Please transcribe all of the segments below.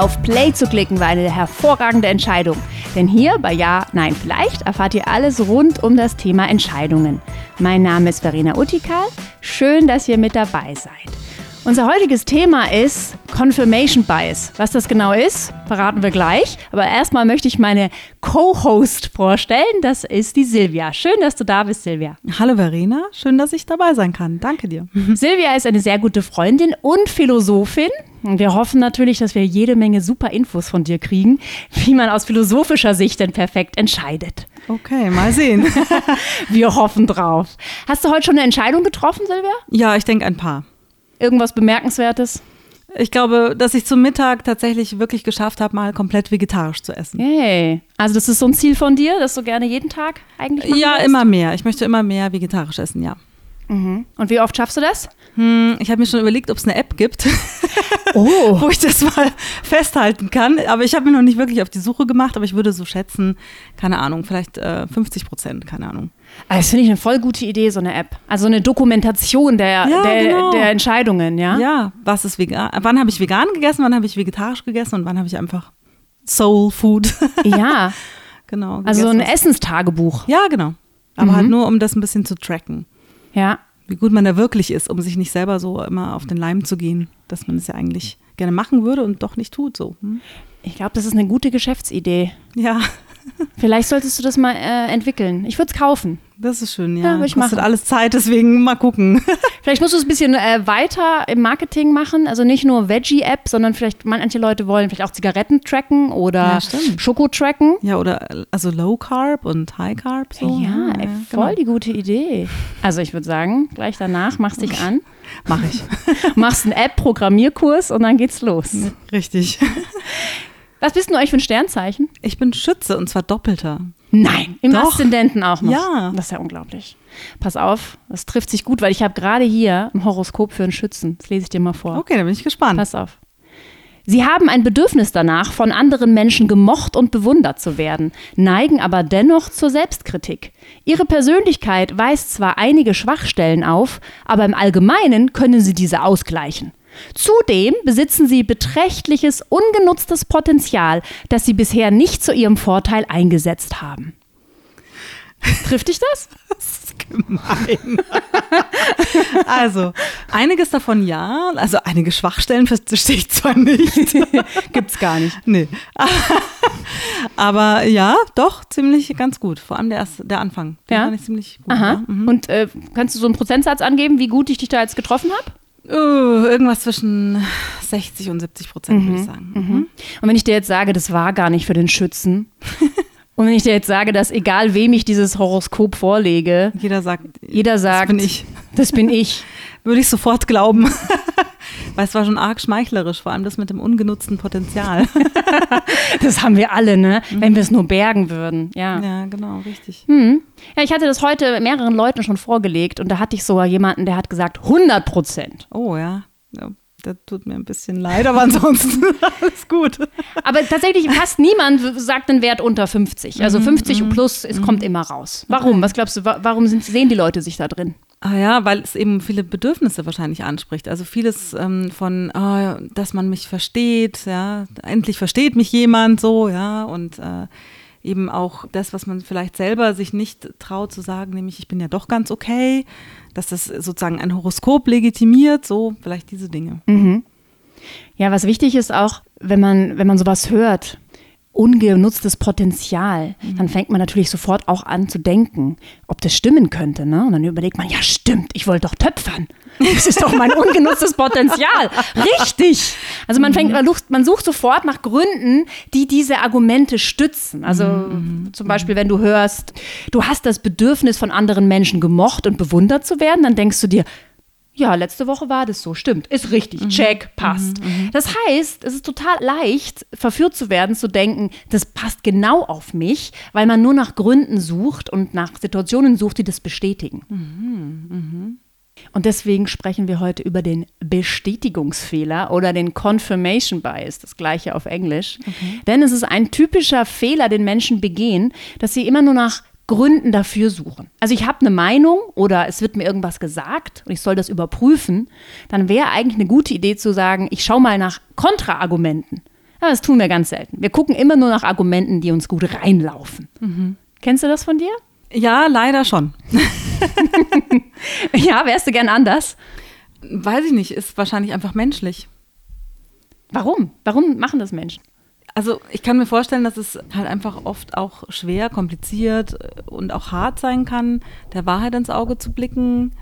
auf Play zu klicken war eine hervorragende Entscheidung. Denn hier bei Ja, Nein, Vielleicht erfahrt ihr alles rund um das Thema Entscheidungen. Mein Name ist Verena Utikal. Schön, dass ihr mit dabei seid. Unser heutiges Thema ist Confirmation Bias. Was das genau ist, verraten wir gleich. Aber erstmal möchte ich meine Co-Host vorstellen. Das ist die Silvia. Schön, dass du da bist, Silvia. Hallo Verena, schön, dass ich dabei sein kann. Danke dir. Silvia ist eine sehr gute Freundin und Philosophin. Wir hoffen natürlich, dass wir jede Menge super Infos von dir kriegen, wie man aus philosophischer Sicht denn perfekt entscheidet. Okay, mal sehen. wir hoffen drauf. Hast du heute schon eine Entscheidung getroffen, Silvia? Ja, ich denke ein paar. Irgendwas Bemerkenswertes? Ich glaube, dass ich zum Mittag tatsächlich wirklich geschafft habe, mal komplett vegetarisch zu essen. Hey, also das ist so ein Ziel von dir, dass du gerne jeden Tag eigentlich Ja, willst? immer mehr. Ich möchte immer mehr vegetarisch essen, ja. Mhm. Und wie oft schaffst du das? Hm, ich habe mir schon überlegt, ob es eine App gibt, oh. wo ich das mal festhalten kann. Aber ich habe mir noch nicht wirklich auf die Suche gemacht, aber ich würde so schätzen, keine Ahnung, vielleicht äh, 50 Prozent, keine Ahnung. Ah, das finde ich eine voll gute Idee, so eine App. Also eine Dokumentation der, Ja, der, genau. der Entscheidungen, ja? Ja, was ist vegan? Wann habe ich vegan gegessen, wann habe ich vegetarisch gegessen und wann habe ich einfach Soul Food? Ja, genau. also so ein gegessen. Essenstagebuch. Ja, genau. Aber Mhm. halt nur, um das ein bisschen zu tracken. Ja. Wie gut man da wirklich ist, um sich nicht selber so immer auf den Leim zu gehen, dass man es ja eigentlich gerne machen würde und doch nicht tut. So. Hm? Ich glaube, das ist eine gute Geschäftsidee. Ja, Vielleicht solltest du das mal äh, entwickeln. Ich würde es kaufen. das ist schön, Ja, ja. ich Kostet machen. alles Zeit, deswegen mal gucken. Vielleicht musst du es ein bisschen äh, weiter im Marketing machen. Also nicht nur Veggie-App, sondern vielleicht manche Leute wollen vielleicht auch Zigaretten tracken oder Ja. Schoko tracken. Ja, oder also Low Carb und High Carb. So. ja, ey, voll genau. die gute Idee. Also ich würde sagen, gleich danach machst dich an, Mach ich. machst einen App-Programmierkurs und dann geht's los. Richtig. Was bist du eigentlich für ein Sternzeichen? Ich bin Schütze und zwar doppelter. Nein, im Doch. Aszendenten auch noch. Ja. Das ist ja unglaublich. Pass auf, das trifft sich gut, weil ich habe gerade hier ein Horoskop für einen Schützen. Das lese ich dir mal vor. Okay, da bin ich gespannt. Pass auf. Sie haben ein Bedürfnis danach, von anderen Menschen gemocht und bewundert zu werden, neigen aber dennoch zur Selbstkritik. Ihre Persönlichkeit weist zwar einige Schwachstellen auf, aber im Allgemeinen können sie diese ausgleichen. Zudem besitzen sie beträchtliches ungenutztes Potenzial, das sie bisher nicht zu ihrem Vorteil eingesetzt haben. Trifft dich das? Das ist gemein. also, einiges davon ja. Also, einige Schwachstellen verstehe ich zwar nicht. Gibt's gar nicht. Nee. Aber ja, doch, ziemlich ganz gut. Vor allem der, erste, der Anfang. Den Ja? fand ich ziemlich gut. Aha. Ja. Mhm. Und äh, kannst du so einen Prozentsatz angeben, wie gut ich dich da jetzt getroffen habe? Uh, irgendwas zwischen 60 und 70 Prozent, würde ich sagen. Mhm. Und wenn ich dir jetzt sage, das war gar nicht für den Schützen, und wenn ich dir jetzt sage, dass egal wem ich dieses Horoskop vorlege, Jeder sagt, jeder sagt, das bin ich. das bin ich. Würde ich sofort glauben. Weil es war schon arg schmeichlerisch, vor allem das mit dem ungenutzten Potenzial. Das haben wir alle, ne? Wenn wir es nur bergen würden. Ja. ja, genau, richtig. Hm. ja, ich hatte das heute mehreren Leuten schon vorgelegt und da hatte ich sogar jemanden, der hat gesagt 100 Prozent. Oh ja. ja. Das tut mir ein bisschen leid, aber ansonsten alles gut. Aber tatsächlich fast niemand sagt einen Wert unter 50. Also 50 plus, es kommt immer raus. Warum? Was glaubst du, wa- warum sind, sehen die Leute sich da drin? Ah ja, weil es eben viele Bedürfnisse wahrscheinlich anspricht. Also vieles ähm, von, ah, dass man mich versteht, ja, endlich versteht mich jemand so, ja, und äh, eben auch das, was man vielleicht selber sich nicht traut zu sagen, nämlich ich bin ja doch ganz okay, dass das sozusagen ein Horoskop legitimiert, so vielleicht diese Dinge. Ja, was wichtig ist auch, wenn man, wenn man sowas hört, ungenutztes Potenzial, dann fängt man natürlich sofort auch an zu denken, ob das stimmen könnte. Ne? Und dann überlegt man, ja stimmt, ich wollte doch töpfern. Das ist doch mein ungenutztes Potenzial. Richtig. Also man fängt, man sucht, man sucht sofort nach Gründen, die diese Argumente stützen. Also zum Beispiel, wenn du hörst, du hast das Bedürfnis von anderen Menschen gemocht und bewundert zu werden, dann denkst du dir, ja, letzte Woche war das so. Stimmt, ist richtig. Check, passt. Das heißt, es ist total leicht, verführt zu werden, zu denken, das passt genau auf mich, weil man nur nach Gründen sucht und nach Situationen sucht, die das bestätigen. Und deswegen sprechen wir heute über den Bestätigungsfehler oder den Confirmation Bias, das gleiche auf Englisch. Denn es ist ein typischer Fehler, den Menschen begehen, dass sie immer nur nach Gründen dafür suchen. Also ich habe eine Meinung oder es wird mir irgendwas gesagt und ich soll das überprüfen, dann wäre eigentlich eine gute Idee zu sagen, ich schaue mal nach Kontraargumenten. Aber das tun wir ganz selten. Wir gucken immer nur nach Argumenten, die uns gut reinlaufen. Mhm. Kennst du das von dir? Ja, leider schon. ja, wärst du gern anders? Weiß ich nicht, ist wahrscheinlich einfach menschlich. Warum? Warum machen das Menschen? Also ich kann mir vorstellen, dass es halt einfach oft auch schwer, kompliziert und auch hart sein kann, der Wahrheit ins Auge zu blicken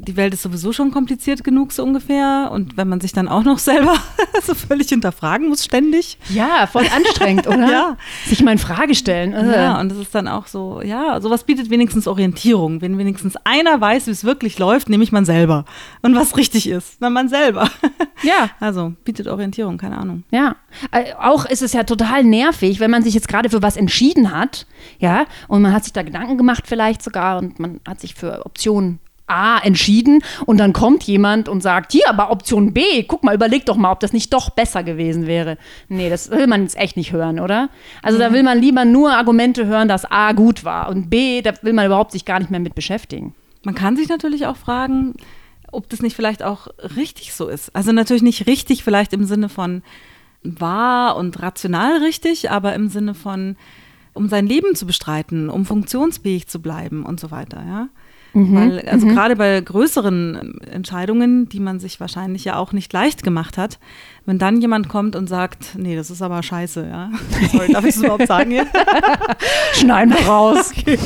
die Welt ist sowieso schon kompliziert genug, so ungefähr. Und wenn man sich dann auch noch selber so völlig hinterfragen muss, ständig. Ja, voll anstrengend, oder? ja. Sich mal in Frage stellen. Ja, und das ist dann auch so, ja, sowas bietet wenigstens Orientierung. Wenn wenigstens einer weiß, wie es wirklich läuft, nämlich man selber. Und was richtig ist, na man selber. Ja. Also bietet Orientierung, keine Ahnung. Ja. Äh, auch ist es ja total nervig, wenn man sich jetzt gerade für was entschieden hat, ja, und man hat sich da Gedanken gemacht vielleicht sogar und man hat sich für Optionen A entschieden und dann kommt jemand und sagt, hier, aber Option B, guck mal, überleg doch mal, ob das nicht doch besser gewesen wäre. Nee, das will man jetzt echt nicht hören, oder? Also mhm. da will man lieber nur Argumente hören, dass A gut war und B, da will man überhaupt sich gar nicht mehr mit beschäftigen. Man kann sich natürlich auch fragen, ob das nicht vielleicht auch richtig so ist. Also natürlich nicht richtig vielleicht im Sinne von wahr und rational richtig, aber im Sinne von um sein Leben zu bestreiten, um funktionsfähig zu bleiben und so weiter, ja. Mhm. Weil, also mhm. gerade bei größeren Entscheidungen, die man sich wahrscheinlich ja auch nicht leicht gemacht hat, wenn dann jemand kommt und sagt, nee, das ist aber scheiße, ja. Sorry, darf ich das überhaupt sagen hier? Schneiden wir raus. Okay,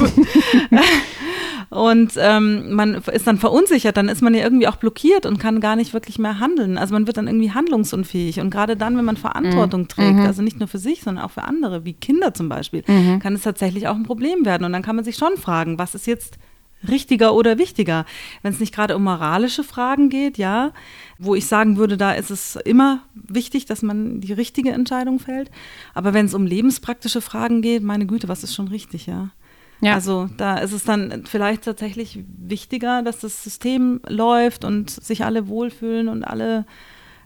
und ähm, man ist dann verunsichert, dann ist man ja irgendwie auch blockiert und kann gar nicht wirklich mehr handeln. Also man wird dann irgendwie handlungsunfähig. Und gerade dann, wenn man Verantwortung mhm. trägt, also nicht nur für sich, sondern auch für andere, wie Kinder zum Beispiel, mhm. kann es tatsächlich auch ein Problem werden. Und dann kann man sich schon fragen, was ist jetzt richtiger oder wichtiger. Wenn es nicht gerade um moralische Fragen geht, ja, wo ich sagen würde, da ist es immer wichtig, dass man die richtige Entscheidung fällt. Aber wenn es um lebenspraktische Fragen geht, meine Güte, was ist schon richtig, ja? Ja. Also da ist es dann vielleicht tatsächlich wichtiger, dass das System läuft und sich alle wohlfühlen und alle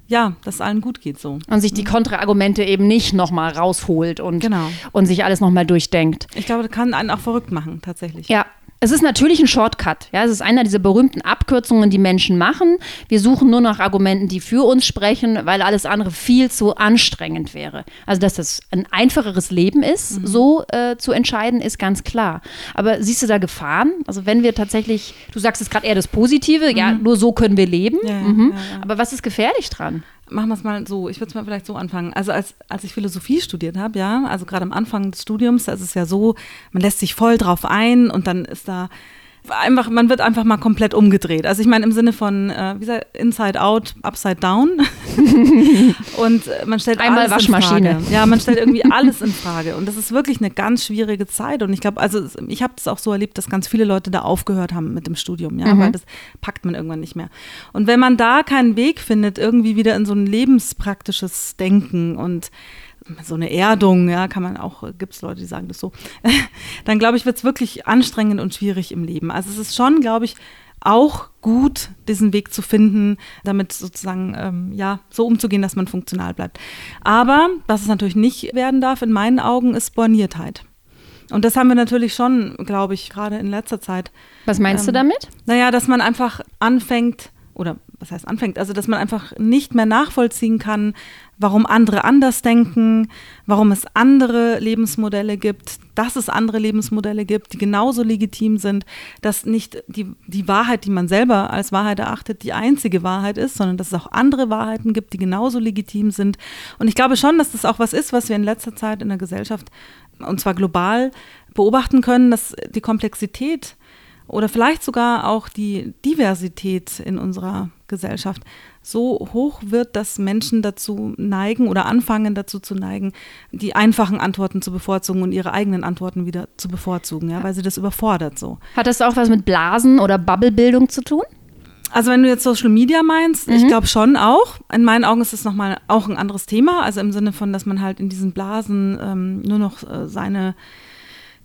ja, dass allen gut geht so. Und sich die mhm. Kontraargumente eben nicht nochmal rausholt und, genau. und sich alles nochmal durchdenkt. Ich glaube, das kann einen auch verrückt machen, tatsächlich. Ja, es ist natürlich ein Shortcut. Ja, es ist einer dieser berühmten Abkürzungen, die Menschen machen. Wir suchen nur nach Argumenten, die für uns sprechen, weil alles andere viel zu anstrengend wäre. Also, dass das ein einfacheres Leben ist, mhm. so äh, zu entscheiden, ist ganz klar. Aber siehst du da Gefahren? Also, wenn wir tatsächlich, du sagst es gerade eher das Positive, mhm. ja, nur so können wir leben. Ja, mhm. ja, ja. Aber was ist gefährlich dran? Machen wir es mal so, ich würde es mal vielleicht so anfangen. Also als, als ich Philosophie studiert habe, ja, also gerade am Anfang des Studiums, da ist es ja so, man lässt sich voll drauf ein und dann ist da einfach, man wird einfach mal komplett umgedreht. Also ich meine im Sinne von, äh, wie gesagt, Inside Out, Upside Down. und äh, man stellt Einmal alles Waschmaschine. in Frage. Ja, man stellt irgendwie alles in Frage. Und das ist wirklich eine ganz schwierige Zeit. Und ich glaube, also ich habe das auch so erlebt, dass ganz viele Leute da aufgehört haben mit dem Studium, ja, mhm. weil das packt man irgendwann nicht mehr. Und wenn man da keinen Weg findet, irgendwie wieder in so ein lebenspraktisches Denken und so eine Erdung, ja, kann man auch, gibt es Leute, die sagen das so, dann glaube ich, wird es wirklich anstrengend und schwierig im Leben. Also es ist schon, glaube ich, auch gut, diesen Weg zu finden, damit sozusagen ähm, ja so umzugehen, dass man funktional bleibt. Aber was es natürlich nicht werden darf, in meinen Augen, ist Borniertheit. Und das haben wir natürlich schon, glaube ich, gerade in letzter Zeit. Was meinst ähm, du damit? Naja, dass man einfach anfängt, oder was heißt anfängt, also dass man einfach nicht mehr nachvollziehen kann, warum andere anders denken, warum es andere Lebensmodelle gibt, dass es andere Lebensmodelle gibt, die genauso legitim sind, dass nicht die, die Wahrheit, die man selber als Wahrheit erachtet, die einzige Wahrheit ist, sondern dass es auch andere Wahrheiten gibt, die genauso legitim sind. Und ich glaube schon, dass das auch was ist, was wir in letzter Zeit in der Gesellschaft, und zwar global, beobachten können, dass die Komplexität oder vielleicht sogar auch die Diversität in unserer Gesellschaft so hoch wird, dass Menschen dazu neigen oder anfangen dazu zu neigen, die einfachen Antworten zu bevorzugen und ihre eigenen Antworten wieder zu bevorzugen, ja, weil sie das überfordert so. Hat das auch was mit Blasen oder Bubblebildung zu tun? Also wenn du jetzt Social Media meinst, mhm. ich glaube schon auch. In meinen Augen ist es nochmal auch ein anderes Thema. Also im Sinne von, dass man halt in diesen Blasen ähm, nur noch äh, seine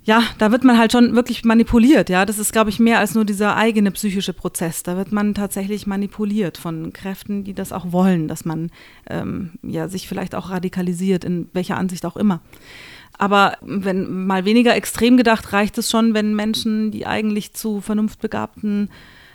ja, da wird man halt schon wirklich manipuliert, ja. Das ist, glaube ich, mehr als nur dieser eigene psychische Prozess. Da wird man tatsächlich manipuliert von Kräften, die das auch wollen, dass man ähm, ja, sich vielleicht auch radikalisiert, in welcher Ansicht auch immer. Aber wenn mal weniger extrem gedacht, reicht es schon, wenn Menschen, die eigentlich zu vernunftbegabten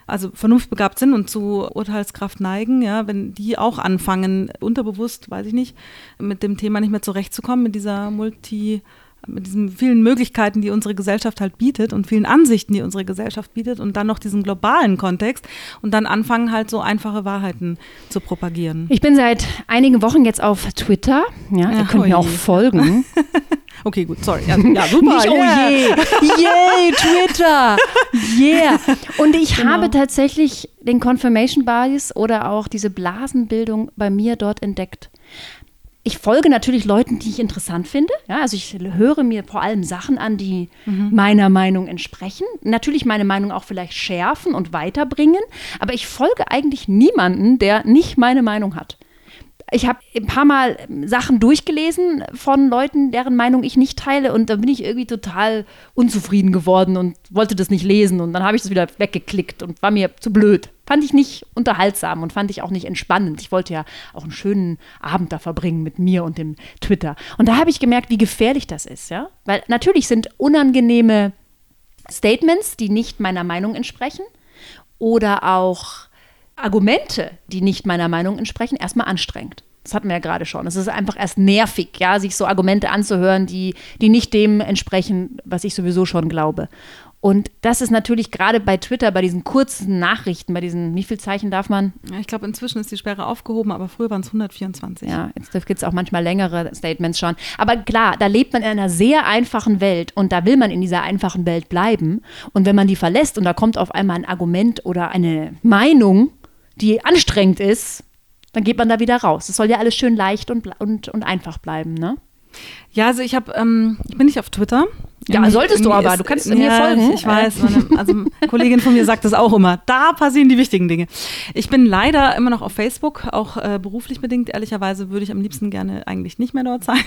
also vernunftbegabt sind und zu Urteilskraft neigen, ja, wenn die auch anfangen, unterbewusst, weiß ich nicht, mit dem Thema nicht mehr zurechtzukommen, mit dieser Multi- mit diesen vielen Möglichkeiten, die unsere Gesellschaft halt bietet und vielen Ansichten, die unsere Gesellschaft bietet und dann noch diesen globalen Kontext und dann anfangen halt so einfache Wahrheiten zu propagieren. Ich bin seit einigen Wochen jetzt auf Twitter. Ja, ihr könnt mir auch folgen. okay, gut, sorry. Ja, ja super. Nicht, oh yeah. je, yay, Twitter, yeah. Und ich genau. habe tatsächlich den Confirmation Bias oder auch diese Blasenbildung bei mir dort entdeckt ich folge natürlich Leuten, die ich interessant finde. Ja, also ich höre mir vor allem Sachen an, die mhm. meiner Meinung entsprechen. Natürlich meine Meinung auch vielleicht schärfen und weiterbringen. Aber ich folge eigentlich niemanden, der nicht meine Meinung hat. Ich habe ein paar Mal Sachen durchgelesen von Leuten, deren Meinung ich nicht teile und da bin ich irgendwie total unzufrieden geworden und wollte das nicht lesen und dann habe ich das wieder weggeklickt und war mir zu blöd. Fand ich nicht unterhaltsam und fand ich auch nicht entspannend. Ich wollte ja auch einen schönen Abend da verbringen mit mir und dem Twitter. Und da habe ich gemerkt, wie gefährlich das ist, ja? Weil natürlich sind unangenehme Statements, die nicht meiner Meinung entsprechen oder auch Argumente, die nicht meiner Meinung entsprechen, erstmal anstrengend. Das hatten wir ja gerade schon. Es ist einfach erst nervig, ja, sich so Argumente anzuhören, die, die nicht dem entsprechen, was ich sowieso schon glaube. Und das ist natürlich gerade bei Twitter, bei diesen kurzen Nachrichten, bei diesen, wie viel Zeichen darf man? Ja, ich glaube, inzwischen ist die Sperre aufgehoben, aber früher waren es 124. Ja, jetzt gibt es auch manchmal längere Statements schon. Aber klar, da lebt man in einer sehr einfachen Welt und da will man in dieser einfachen Welt bleiben. Und wenn man die verlässt und da kommt auf einmal ein Argument oder eine Meinung, die anstrengend ist, dann geht man da wieder raus. Es soll ja alles schön leicht und, und, und einfach bleiben, ne? Ja, also ich habe, ähm, ich bin nicht auf Twitter. Ja, irgendwie, solltest du aber, ist, du kannst mir ja, folgen. Ich weiß, meine, also eine Kollegin von mir sagt das auch immer. Da passieren die wichtigen Dinge. Ich bin leider immer noch auf Facebook, auch äh, beruflich bedingt. Ehrlicherweise würde ich am liebsten gerne eigentlich nicht mehr dort sein.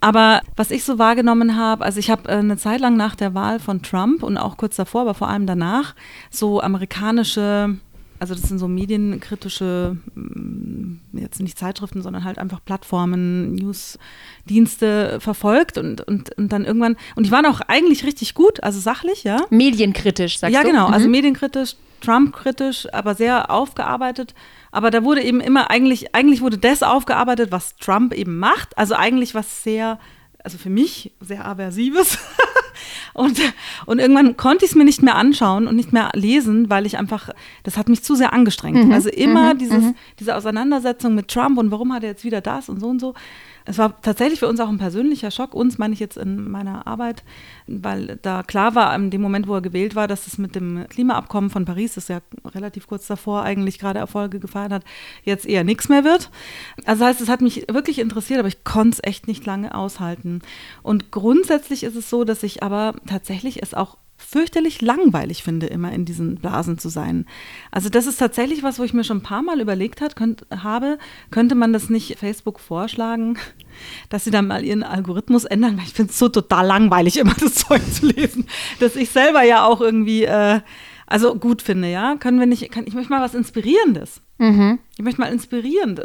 Aber was ich so wahrgenommen habe, also ich habe äh, eine Zeit lang nach der Wahl von Trump und auch kurz davor, aber vor allem danach, so amerikanische also das sind so medienkritische, mm, jetzt nicht Zeitschriften, sondern halt einfach Plattformen, Newsdienste verfolgt und, und, und dann irgendwann, und die waren auch eigentlich richtig gut, also sachlich, ja. Medienkritisch, sagst ja, du? Ja, genau, also mhm. also medienkritisch, Trump-kritisch, aber sehr aufgearbeitet. Aber da wurde eben immer, eigentlich, eigentlich wurde das aufgearbeitet, was Trump eben macht. Also eigentlich was sehr, also für mich sehr aversives. Und, und irgendwann konnte ich es mir nicht mehr anschauen und nicht mehr lesen, weil ich einfach, das hat mich zu sehr angestrengt. Mhm. Also immer mhm. dieses, mhm. diese Auseinandersetzung mit Trump und warum hat er jetzt wieder das und so und so es war tatsächlich für uns auch ein persönlicher Schock, uns meine ich jetzt in meiner Arbeit, weil da klar war, in dem Moment, wo er gewählt war, dass es mit dem Klimaabkommen von Paris, das ja relativ kurz davor eigentlich gerade Erfolge gefeiert hat, jetzt eher nichts mehr wird. Also das heißt, es hat mich wirklich interessiert, aber ich konnte es echt nicht lange aushalten. Und grundsätzlich ist es so, dass ich aber tatsächlich es auch fürchterlich langweilig finde, immer in diesen Blasen zu sein. Also das ist tatsächlich was, wo ich mir schon ein paar Mal überlegt hat, könnt, habe, könnte man das nicht Facebook vorschlagen, dass sie dann mal ihren Algorithmus ändern, weil ich finde es so total langweilig, immer das Zeug zu lesen, dass ich selber ja auch irgendwie, äh, also gut finde, ja. Können wir nicht, kann, ich möchte mal was Inspirierendes. Mhm. Ich möchte mal inspirieren.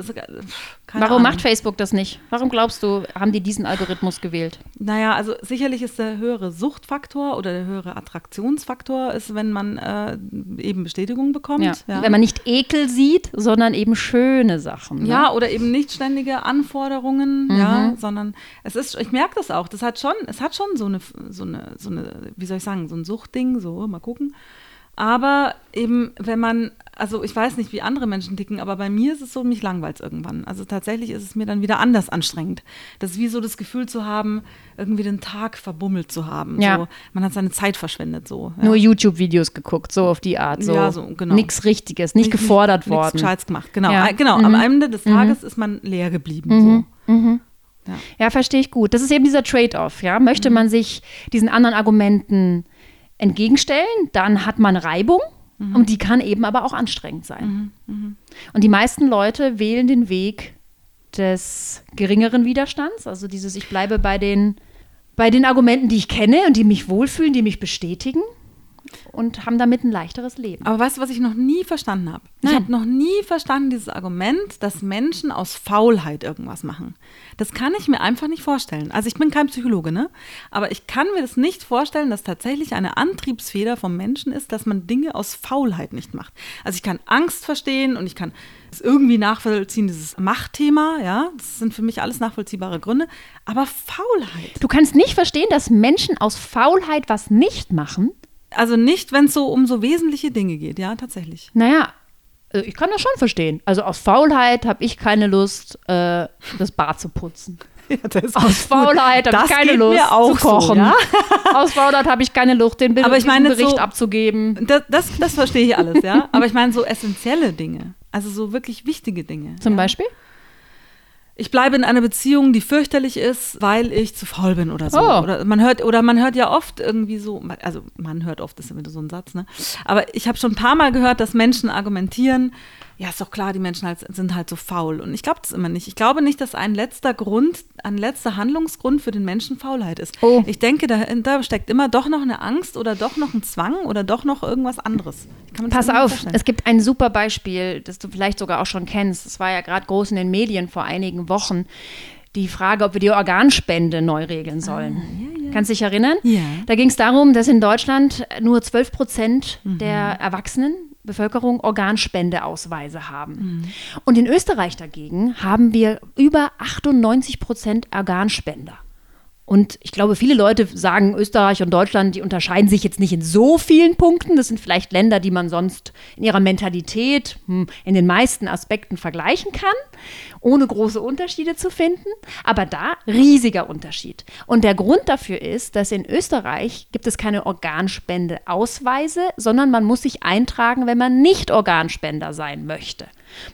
Das, Warum Ahnung. macht Facebook das nicht? Warum glaubst du, haben die diesen Algorithmus gewählt? Naja, also sicherlich ist der höhere Suchtfaktor oder der höhere Attraktionsfaktor, ist, wenn man äh, eben Bestätigung bekommt. Ja. Ja. Wenn man nicht Ekel sieht, sondern eben schöne Sachen. Ne? Ja, oder eben nicht ständige Anforderungen, mhm. ja, sondern es ist, ich merke das auch, das hat schon, es hat schon so eine, so eine, so eine, wie soll ich sagen, so ein Suchtding, so, mal gucken. Aber eben, wenn man, also ich weiß nicht, wie andere Menschen ticken, aber bei mir ist es so, mich langweilt es irgendwann. Also tatsächlich ist es mir dann wieder anders anstrengend. Das ist wie so das Gefühl zu haben, irgendwie den Tag verbummelt zu haben. Ja. So, man hat seine Zeit verschwendet so. Ja. Nur YouTube-Videos geguckt, so auf die Art. So, ja, so genau. Nichts Richtiges, nicht, nicht gefordert worden. Nichts Gescheites gemacht, genau. Ja. Genau, mhm. am Ende des mhm. Tages mhm. ist man leer geblieben. Mhm. So. Mhm. Ja. ja, verstehe ich gut. Das ist eben dieser Trade-off, ja. Möchte mhm. man sich diesen anderen Argumenten entgegenstellen, dann hat man Reibung mhm. und die kann eben aber auch anstrengend sein. Mhm. Mhm. Und die meisten Leute wählen den Weg des geringeren Widerstands, also dieses ich bleibe bei den bei den Argumenten, die ich kenne und die mich wohlfühlen, die mich bestätigen. Und haben damit ein leichteres Leben. Aber weißt du, was ich noch nie verstanden habe? Ich habe noch nie verstanden dieses Argument, dass Menschen aus Faulheit irgendwas machen. Das kann ich mir einfach nicht vorstellen. Also ich bin kein Psychologe, ne? Aber ich kann mir das nicht vorstellen, dass tatsächlich eine Antriebsfeder vom Menschen ist, dass man Dinge aus Faulheit nicht macht. Also ich kann Angst verstehen und ich kann es irgendwie nachvollziehen, dieses Machtthema, ja? Das sind für mich alles nachvollziehbare Gründe. Aber Faulheit. Du kannst nicht verstehen, dass Menschen aus Faulheit was nicht machen. Also nicht, wenn es so um so wesentliche Dinge geht, ja, tatsächlich. Naja, also ich kann das schon verstehen. Also aus Faulheit habe ich keine Lust, äh, das Bad zu putzen. Ja, Aus Faulheit habe ich keine Lust zu kochen. so, ja? Aus Faulheit habe ich keine Lust, den Be Aber ich meine Bericht so- abzugeben. Das, das, das verstehe ich alles, ja. Aber ich meine so essentielle Dinge. Also so wirklich wichtige Dinge. Zum ja. Beispiel? Ich bleibe in einer Beziehung, die fürchterlich ist, weil ich zu faul bin oder so. Oh. Oder man hört, oder man hört ja oft irgendwie so, also man hört oft, das ist wieder so ein Satz, ne? Aber ich habe schon ein paar Mal gehört, dass Menschen argumentieren, ja, ist doch klar, die Menschen halt, sind halt so faul. Und ich glaube das immer nicht. Ich glaube nicht, dass ein letzter Grund, ein letzter Handlungsgrund für den Menschen Faulheit ist. Oh. Ich denke, dahinter steckt immer doch noch eine Angst oder doch noch ein Zwang oder doch noch irgendwas anderes. Pass auf, es gibt ein super Beispiel, das du vielleicht sogar auch schon kennst. Das war ja gerade groß in den Medien vor einigen Wochen. Die Frage, ob wir die Organspende neu regeln sollen. Kannst du dich erinnern? Ja. Da ging es darum, dass in Deutschland nur 12 Prozent der Erwachsenen Bevölkerung Organspendeausweise haben. Und in Österreich dagegen haben wir über 98 Prozent Organspender. Und ich glaube, viele Leute sagen, Österreich und Deutschland, die unterscheiden sich jetzt nicht in so vielen Punkten. Das sind vielleicht Länder, die man sonst in ihrer Mentalität hm, in den meisten Aspekten vergleichen kann, ohne große Unterschiede zu finden. Aber da riesiger Unterschied. Und der Grund dafür ist, dass in Österreich gibt es keine Organspendeausweise, sondern man muss sich eintragen, wenn man nicht Organspender sein möchte.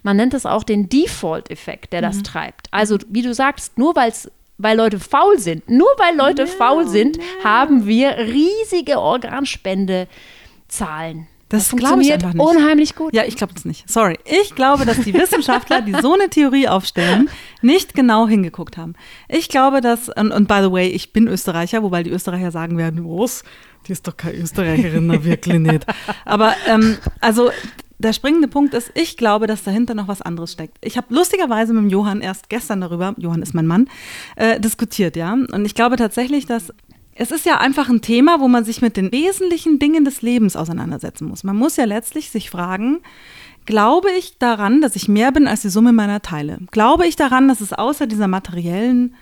Man nennt es auch den Default-Effekt, der das treibt. Also, wie du sagst, nur weil's weil Leute faul sind. Nur weil Leute faul sind, haben wir riesige Organspendezahlen. Das ich funktioniert einfach nicht. unheimlich gut. Ja, ich glaube das nicht. Sorry. Ich glaube, dass die Wissenschaftler, die so eine Theorie aufstellen, nicht genau hingeguckt haben. Ich glaube, dass, und, und by the way, ich bin Österreicher, wobei die Österreicher sagen werden, was? Die ist doch keine Österreicherin, na wirklich nicht. Aber ähm, also der springende Punkt ist, ich glaube, dass dahinter noch was anderes steckt. Ich habe lustigerweise mit dem Johann erst gestern darüber, Johann ist mein Mann, äh, diskutiert, ja. Und ich glaube tatsächlich, dass es ist ja einfach ein Thema, wo man sich mit den wesentlichen Dingen des Lebens auseinandersetzen muss. Man muss ja letztlich sich fragen, glaube ich daran, dass ich mehr bin als die Summe meiner Teile? Glaube ich daran, dass es außer dieser materiellen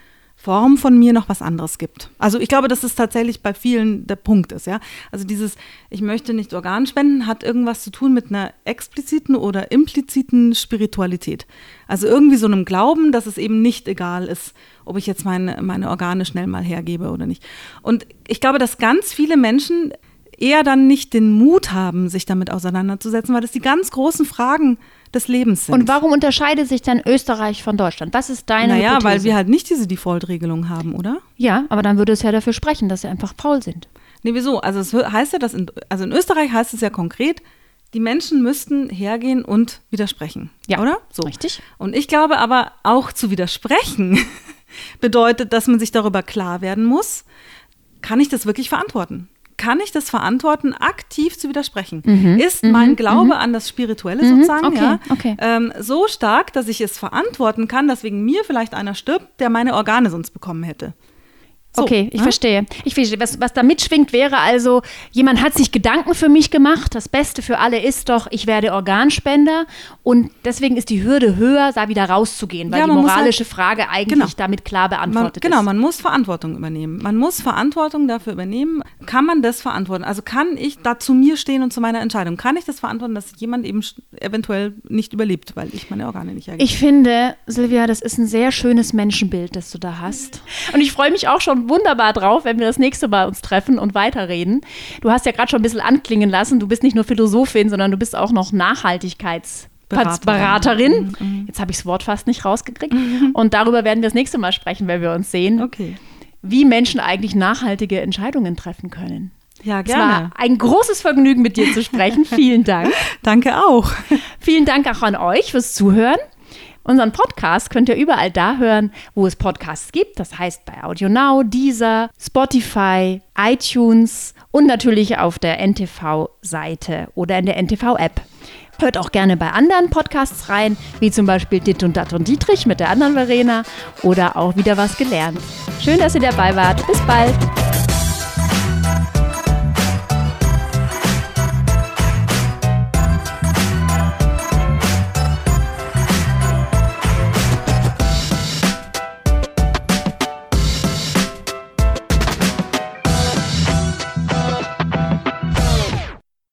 Form von mir noch was anderes gibt. Also ich glaube, dass es tatsächlich bei vielen der Punkt ist, ja. Also dieses, ich möchte nicht Organ spenden, hat irgendwas zu tun mit einer expliziten oder impliziten Spiritualität. Also irgendwie so einem Glauben, dass es eben nicht egal ist, ob ich jetzt meine, meine Organe schnell mal hergebe oder nicht. Und ich glaube, dass ganz viele Menschen eher dann nicht den Mut haben, sich damit auseinanderzusetzen, weil das die ganz großen Fragen des Lebens sind. Und warum unterscheidet sich dann Österreich von Deutschland? Was ist deine Naja, Hypothese? weil wir halt nicht diese Default-Regelung haben, oder? Ja, aber dann würde es ja dafür sprechen, dass sie einfach faul sind. Nee, wieso? Also es heißt ja, dass in, also in Österreich heißt es ja konkret, die Menschen müssten hergehen und widersprechen. Ja, oder? So. richtig. Und ich glaube aber auch zu widersprechen bedeutet, dass man sich darüber klar werden muss, kann ich das wirklich verantworten? Kann ich das verantworten, aktiv zu widersprechen? Ist mein Glaube an das Spirituelle sozusagen Mhm. okay, ja, okay. Ähm, so stark, dass ich es verantworten kann, dass wegen mir vielleicht einer stirbt, der meine Organe sonst bekommen hätte? So, okay, ich ne? verstehe. Ich verstehe. Was, was da mitschwingt, wäre also, jemand hat sich Gedanken für mich gemacht. Das Beste für alle ist doch, ich werde Organspender. Und deswegen ist die Hürde höher, da wieder rauszugehen, weil Ja, die man muss moralische Frage eigentlich Genau. damit klar Man, beantwortet genau, ist. man muss Verantwortung übernehmen. Man muss Verantwortung dafür übernehmen. Kann man das verantworten? Also kann ich da zu mir stehen und zu meiner Entscheidung? Kann ich das verantworten, dass jemand eben eventuell nicht überlebt, weil ich meine Organe nicht hergebe? Ich finde, Silvia, das ist ein sehr schönes Menschenbild, das du da hast. Und ich freue mich auch schon wunderbar drauf, wenn wir das nächste Mal uns treffen und weiterreden. Du hast ja gerade schon ein bisschen anklingen lassen, du bist nicht nur Philosophin, sondern du bist auch noch Nachhaltigkeitsberaterin. Mhm, Jetzt habe ich das Wort fast nicht rausgekriegt. Und darüber werden wir das nächste Mal sprechen, wenn wir uns sehen, Okay. wie Menschen eigentlich nachhaltige Entscheidungen treffen können. Ja, Es war gerne. ein großes Vergnügen, mit dir zu sprechen. Vielen Dank. Danke auch. Vielen Dank auch an euch fürs Zuhören. Unseren Podcast könnt ihr überall da hören, wo es Podcasts gibt. Das heißt bei AudioNow, Deezer, Spotify, iTunes und natürlich auf der NTV-Seite oder in der NTV-App. Hört auch gerne bei anderen Podcasts rein, wie zum Beispiel Dit und Dat und Dietrich mit der anderen Verena oder auch wieder was gelernt. Schön, dass ihr dabei wart. Bis bald.